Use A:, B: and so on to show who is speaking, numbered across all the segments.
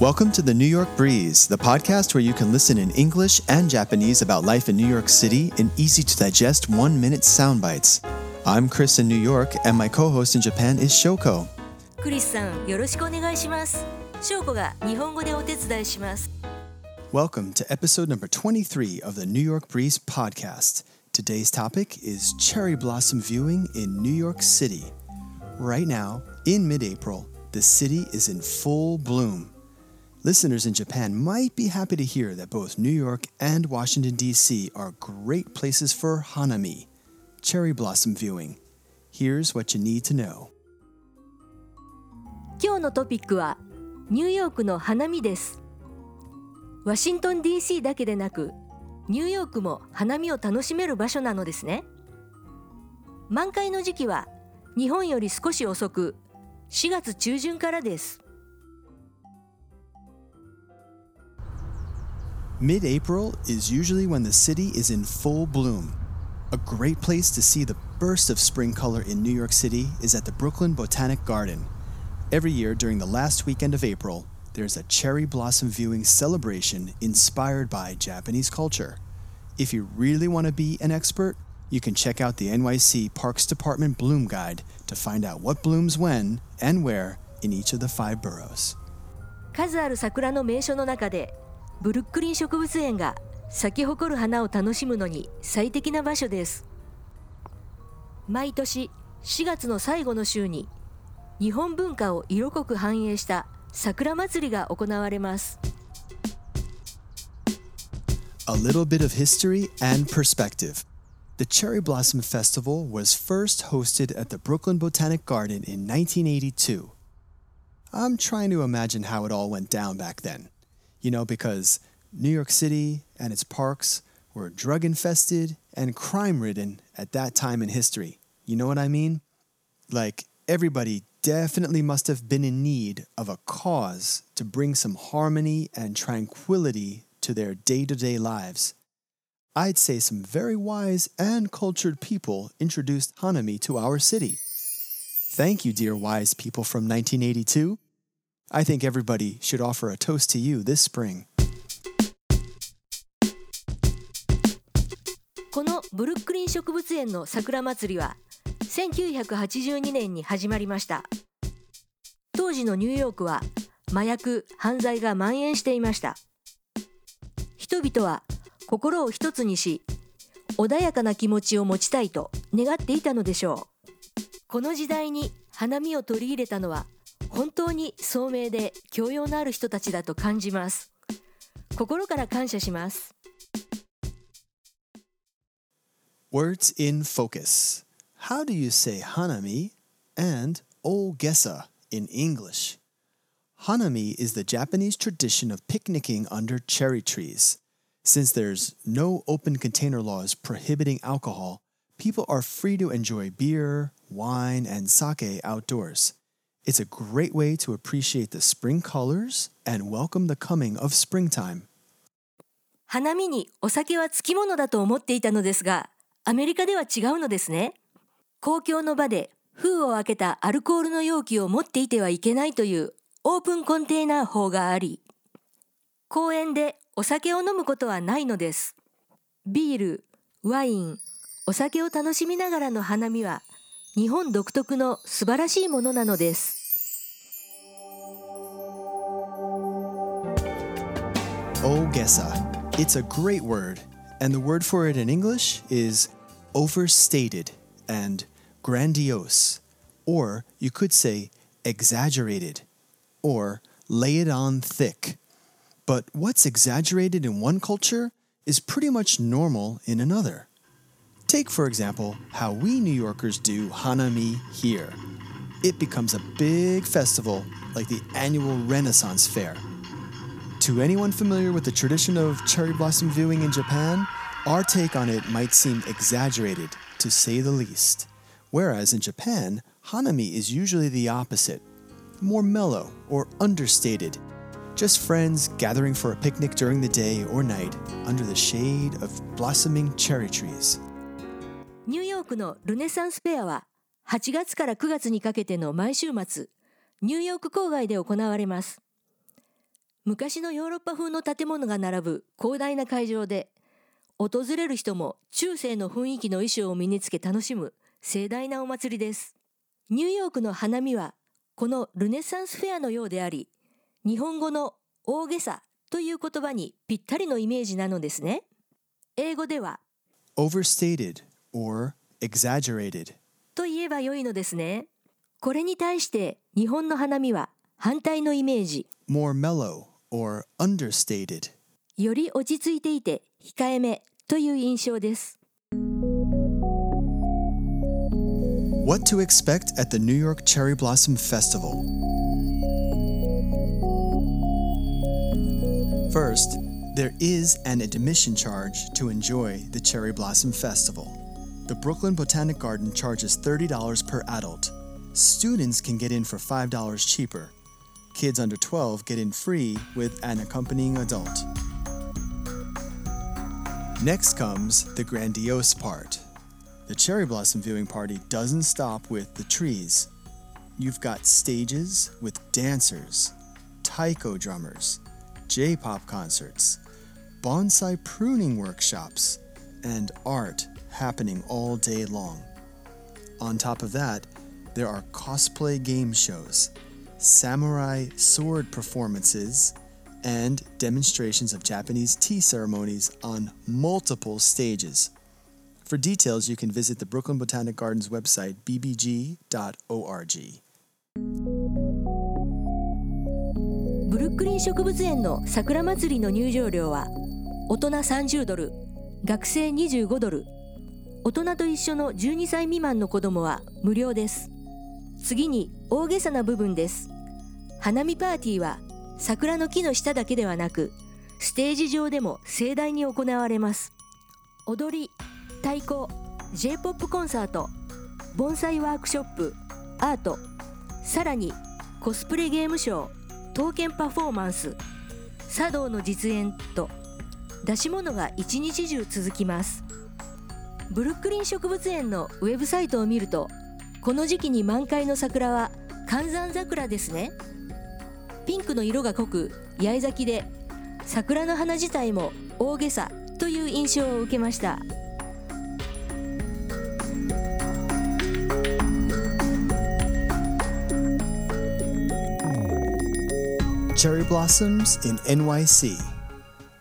A: Welcome to the New York Breeze, the podcast where you can listen in English and Japanese about life in New York City in easy to digest one minute sound bites. I'm Chris in New York, and my co host in Japan is Shoko.
B: クリスさんよろしくお願いします翔子が日本語でお手伝いします
A: Welcome to episode number 23 of the New York Breeze podcast. Today's topic is cherry blossom viewing in New York City. Right now, in mid April, the city is in full bloom. Listeners in Japan might be happy to hear that both New York and Washington, D.C. are great places for hanami, cherry blossom viewing. Here's what you need to know.
B: 今日のトピックはニューヨークの花見ですワシントン DC だけでなくニューヨークも花見を楽しめる場所なのですね満開の時期は日本より少し遅く4月中旬からです
A: Mid April is usually when the city is in full bloom. A great place to see the burst of spring color in New York City is at the Brooklyn Botanic Garden. Every year during the last weekend of April, there's a cherry blossom viewing celebration inspired by Japanese culture. If you really want to be an expert, you can check out the NYC Parks Department Bloom Guide to find out what blooms when and where in each of the five boroughs.
B: 数ある桜の名所の中で ブルックリン植物園が咲き誇る花を楽しむのに最適な場所です毎年4月の最後の週に日本文化を色濃く反映した桜祭りが行われます
A: A little bit of history and perspective. The Cherry Blossom Festival was first hosted at the Brooklyn Botanic Garden in 1982. I'm trying to imagine how it all went down back then. You know, because New York City and its parks were drug infested and crime ridden at that time in history. You know what I mean? Like, everybody definitely must have been in need of a cause to bring some harmony and tranquility to their day to day lives. I'd say some very wise and cultured people introduced Hanami to our city. Thank you, dear wise people from 1982. I think everybody should offer a toast to you this spring.
B: このブルックリン植物園の桜祭りは1982年に始まりました。当時のニューヨークは麻薬犯罪が蔓延していました。人々は心を一つにし穏やかな気持ちを持ちたいと願っていたのでしょう。この時代に花見を取り入れたのは本当に聡明で教養のある人たちだと感じます心から感謝します
A: Words in focus. How do you say hanami and ogesa in English? Hanami is the Japanese tradition of picnicking under cherry trees. Since there's no open container laws prohibiting alcohol, people are free to enjoy beer, wine, and sake outdoors. It's a great way to appreciate the spring colors and welcome the coming of springtime.
B: 花見にお酒はつきものだと思っていたのですがアメリカでは違うのですね。公共の場で封を開けたアルコールの容器を持っていてはいけないというオープンコンテーナー法があり公園でお酒を飲むことはないのです。ビールワインお酒を楽しみながらの花見は日本独特の素晴らしいものなのです。
A: Ogesa. It's a great word, and the word for it in English is overstated and grandiose, or you could say exaggerated, or lay it on thick. But what's exaggerated in one culture is pretty much normal in another. Take, for example, how we New Yorkers do Hanami here. It becomes a big festival like the annual Renaissance Fair. To anyone familiar with the tradition of cherry blossom viewing in Japan, our take on it might seem exaggerated, to say the least. Whereas in Japan, Hanami is usually the opposite more mellow or understated. Just friends gathering for a picnic during the day or night under the shade of blossoming cherry trees.
B: ニューヨークのルネサンスフェアは8月から9月にかけての毎週末ニューヨーク郊外で行われます 昔のヨーロッパ風の建物が並ぶ広大な会場で訪れる人も中世の雰囲気の衣装を身につけ楽しむ盛大なお祭りです。ニューヨークの花見はこのルネサンスフェアのようであり日本語の大げさという言葉にぴったりのイメージなのですね。英語では
A: overstated or exaggerated.
B: と言えば良いのですね。これに対して日本の花見は反対のイメージ。
A: More mellow or understated
B: より落ち着いていて控えめという印象です
A: What to expect at the New York Cherry Blossom Festival First, there is an admission charge to enjoy the Cherry Blossom Festival. The Brooklyn Botanic Garden charges $30 per adult. Students can get in for $5 cheaper. Kids under 12 get in free with an accompanying adult. Next comes the grandiose part. The cherry blossom viewing party doesn't stop with the trees. You've got stages with dancers, taiko drummers, J pop concerts, bonsai pruning workshops, and art happening all day long. On top of that, there are cosplay game shows, samurai sword performances, and demonstrations of Japanese tea ceremonies on multiple stages. For details, you can visit the Brooklyn Botanic Gardens website, bbg.org.
B: ブルックリン植物園の桜祭りの入場料は大人30ドル学生25ドル大人と一緒の12歳未満の子供は無料です次に大げさな部分です。花見パーティーは桜の木の下だけではなくステージ上でも盛大に行われます。踊り太鼓 J-POP コンサート盆栽ワークショップアートさらにコスプレゲームショー刀剣パフォーマンス茶道の実演と出し物が一日中続きます。ブルックリン植物園のウェブサイトを見るとこの時期に満開の桜は寒山桜ですねピンクの色が濃く八重咲きで桜の花自体も大げさという印象を受けました
A: Cherry blossoms in NYC.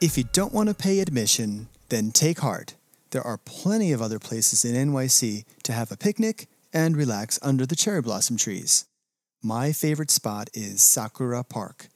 A: If you don't want to pay admission, then take heart. There are plenty of other places in NYC to have a picnic and relax under the cherry blossom trees. My favorite spot is Sakura Park.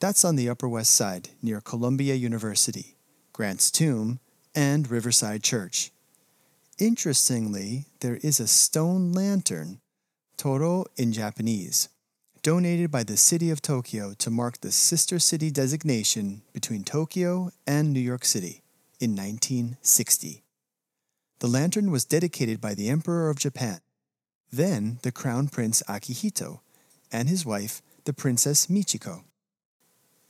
A: That's on the Upper West Side near Columbia University, Grant's Tomb, and Riverside Church. Interestingly, there is a stone lantern, Toro in Japanese, donated by the city of Tokyo to mark the sister city designation between Tokyo and New York City in 1960. The lantern was dedicated by the Emperor of Japan, then the Crown Prince Akihito, and his wife, the Princess Michiko,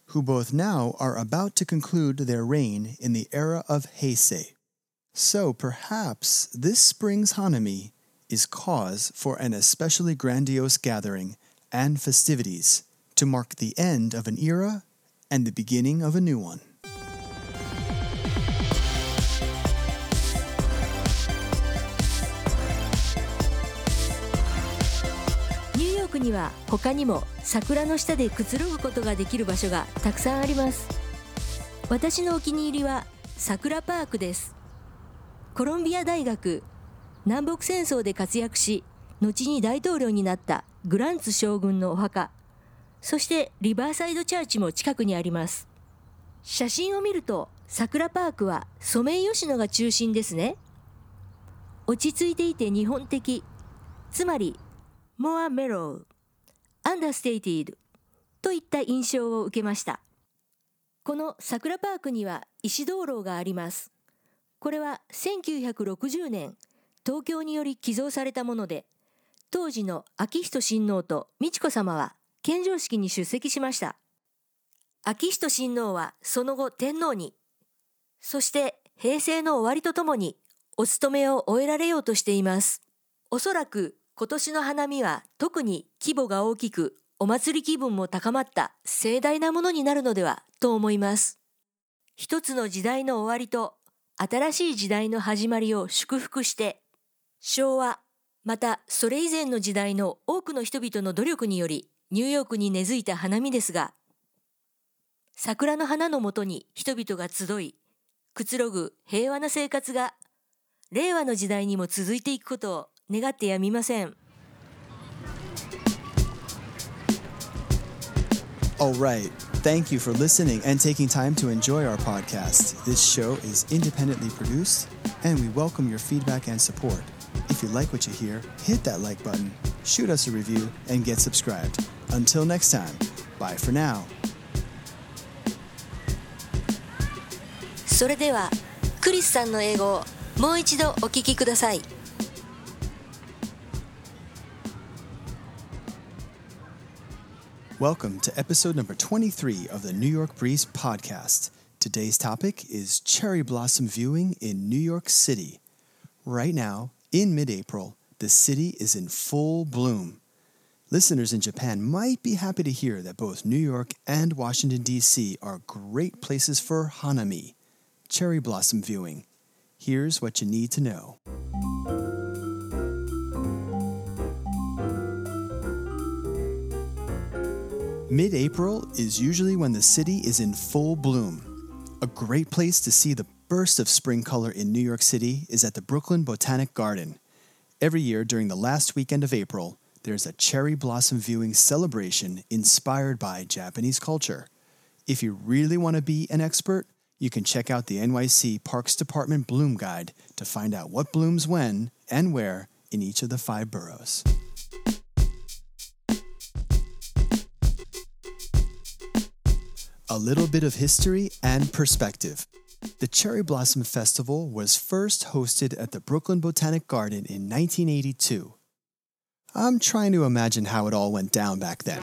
A: who both now are about to conclude their reign in the era of Heisei. So perhaps this spring's Hanami is cause for an especially grandiose gathering and festivities to mark the end of an era and the beginning of a new one.
B: は他にも桜の下でくつろぐことができる場所がたくさんあります。私のお気に入りは桜パークです。コロンビア大学南北戦争で活躍し後に大統領になったグランツ将軍のお墓。そしてリバーサイドチャーチも近くにあります。写真を見ると桜パークはソメイヨシノが中心ですね。落ち着いていて日本的つまりモアメロ more mellow, understated といった印象を受けました。この桜パークには石灯籠があります。これは1960年、東京により寄贈されたもので、当時の昭仁親王と美智子さまは献上式に出席しました。昭仁親王はその後天皇に、そして平成の終わりとともにお務めを終えられようとしています。おそらく今年の花見は特に規模が大きくお祭り気分も高まった盛大なものになるのではと思います。一つの時代の終わりと新しい時代の始まりを祝福して、昭和、またそれ以前の時代の多くの人々の努力によりニューヨークに根付いた花見ですが、桜の花のもとに人々が集い、くつろぐ平和な生活が令和の時代にも続いていくことを願ってやみません。
A: All right. Thank you for listening and taking time to enjoy our podcast. This show is independently produced, and we welcome your feedback and support. If you like what you hear, hit that like button, shoot us a review, and get subscribed. Until next time, bye for now.
B: それでは、クリスさんの英語をもう一度お聞きください。
A: Welcome to episode number 23 of the New York Breeze podcast. Today's topic is cherry blossom viewing in New York City. Right now, in mid April, the city is in full bloom. Listeners in Japan might be happy to hear that both New York and Washington, D.C. are great places for hanami, cherry blossom viewing. Here's what you need to know. Mid April is usually when the city is in full bloom. A great place to see the burst of spring color in New York City is at the Brooklyn Botanic Garden. Every year during the last weekend of April, there's a cherry blossom viewing celebration inspired by Japanese culture. If you really want to be an expert, you can check out the NYC Parks Department Bloom Guide to find out what blooms when and where in each of the five boroughs. A little bit of history and perspective. The Cherry Blossom Festival was first hosted at the Brooklyn Botanic Garden in 1982. I'm trying to imagine how it all went down back then.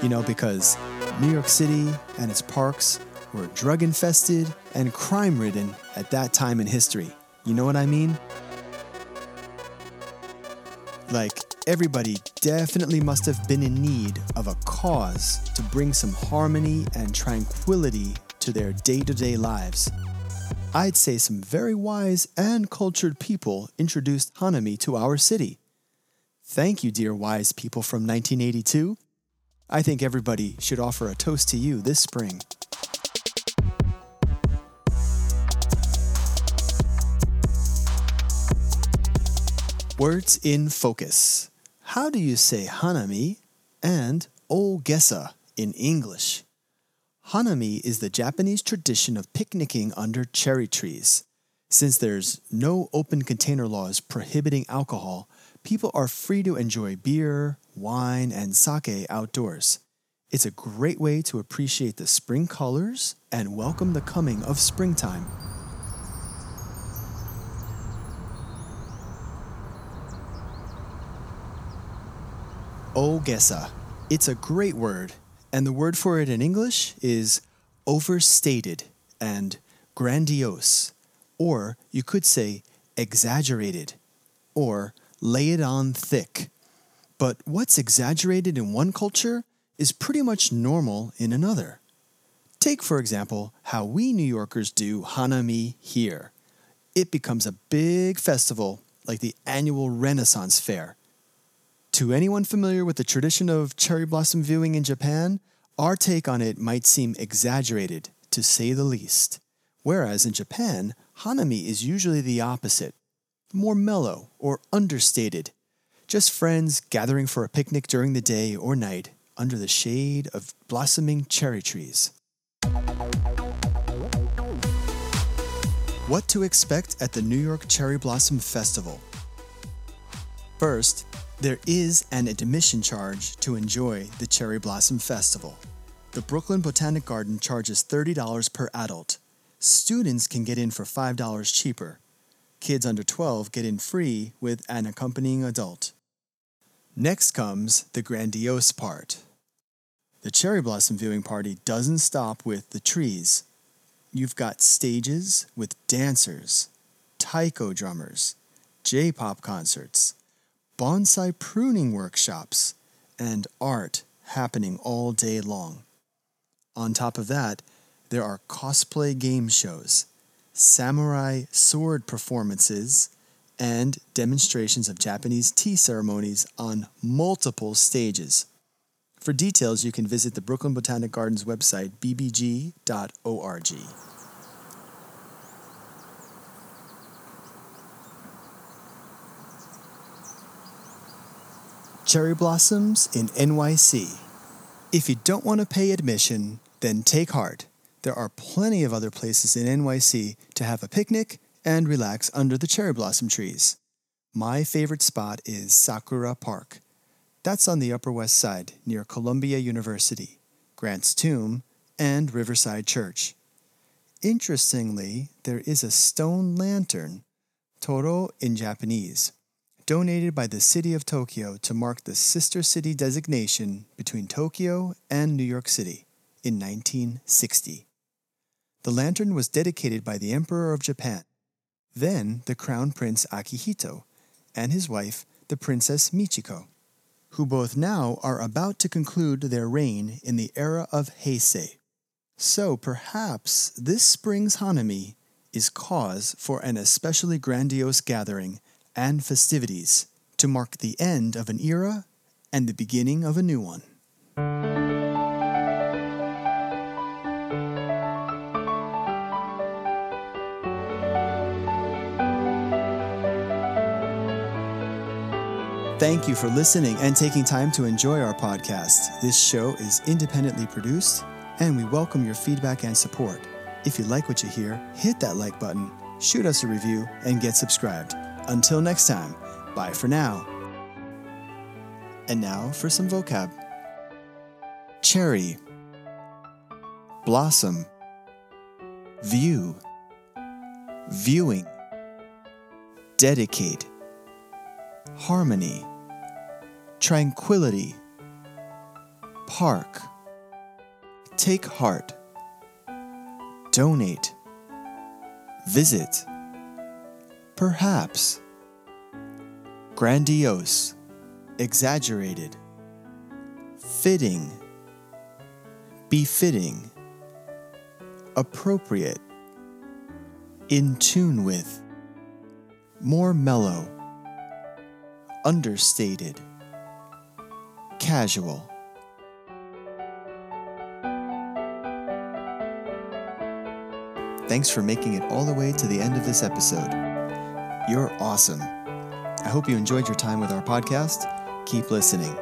A: You know, because New York City and its parks were drug infested and crime ridden at that time in history. You know what I mean? Like, everybody definitely must have been in need of a cause to bring some harmony and tranquility to their day to day lives. I'd say some very wise and cultured people introduced Hanami to our city. Thank you, dear wise people from 1982. I think everybody should offer a toast to you this spring. Words in focus. How do you say hanami and ogesa in English? Hanami is the Japanese tradition of picnicking under cherry trees. Since there's no open container laws prohibiting alcohol, people are free to enjoy beer, wine, and sake outdoors. It's a great way to appreciate the spring colors and welcome the coming of springtime. Ogesa. It's a great word, and the word for it in English is overstated and grandiose, or you could say exaggerated, or lay it on thick. But what's exaggerated in one culture is pretty much normal in another. Take, for example, how we New Yorkers do Hanami here. It becomes a big festival like the annual Renaissance Fair to anyone familiar with the tradition of cherry blossom viewing in Japan, our take on it might seem exaggerated, to say the least. Whereas in Japan, hanami is usually the opposite more mellow or understated. Just friends gathering for a picnic during the day or night under the shade of blossoming cherry trees. What to expect at the New York Cherry Blossom Festival? First, there is an admission charge to enjoy the Cherry Blossom Festival. The Brooklyn Botanic Garden charges $30 per adult. Students can get in for $5 cheaper. Kids under 12 get in free with an accompanying adult. Next comes the grandiose part. The cherry blossom viewing party doesn't stop with the trees. You've got stages with dancers, taiko drummers, J pop concerts, bonsai pruning workshops, and art happening all day long. On top of that, there are cosplay game shows, samurai sword performances, and demonstrations of Japanese tea ceremonies on multiple stages. For details, you can visit the Brooklyn Botanic Gardens website, bbg.org. Cherry blossoms in NYC. If you don't want to pay admission, then take heart. There are plenty of other places in NYC to have a picnic and relax under the cherry blossom trees. My favorite spot is Sakura Park. That's on the Upper West Side near Columbia University, Grant's Tomb, and Riverside Church. Interestingly, there is a stone lantern, Toro in Japanese, donated by the city of Tokyo to mark the sister city designation between Tokyo and New York City in 1960. The lantern was dedicated by the Emperor of Japan, then the Crown Prince Akihito, and his wife, the Princess Michiko, who both now are about to conclude their reign in the era of Heisei. So perhaps this spring's Hanami is cause for an especially grandiose gathering and festivities to mark the end of an era and the beginning of a new one. Thank you for listening and taking time to enjoy our podcast. This show is independently produced, and we welcome your feedback and support. If you like what you hear, hit that like button, shoot us a review, and get subscribed. Until next time, bye for now. And now for some vocab. Cherry, blossom, view, viewing, dedicate, harmony. Tranquility, park, take heart, donate, visit, perhaps, grandiose, exaggerated, fitting, befitting, appropriate, in tune with, more mellow, understated. Casual. Thanks for making it all the way to the end of this episode. You're awesome. I hope you enjoyed your time with our podcast. Keep listening.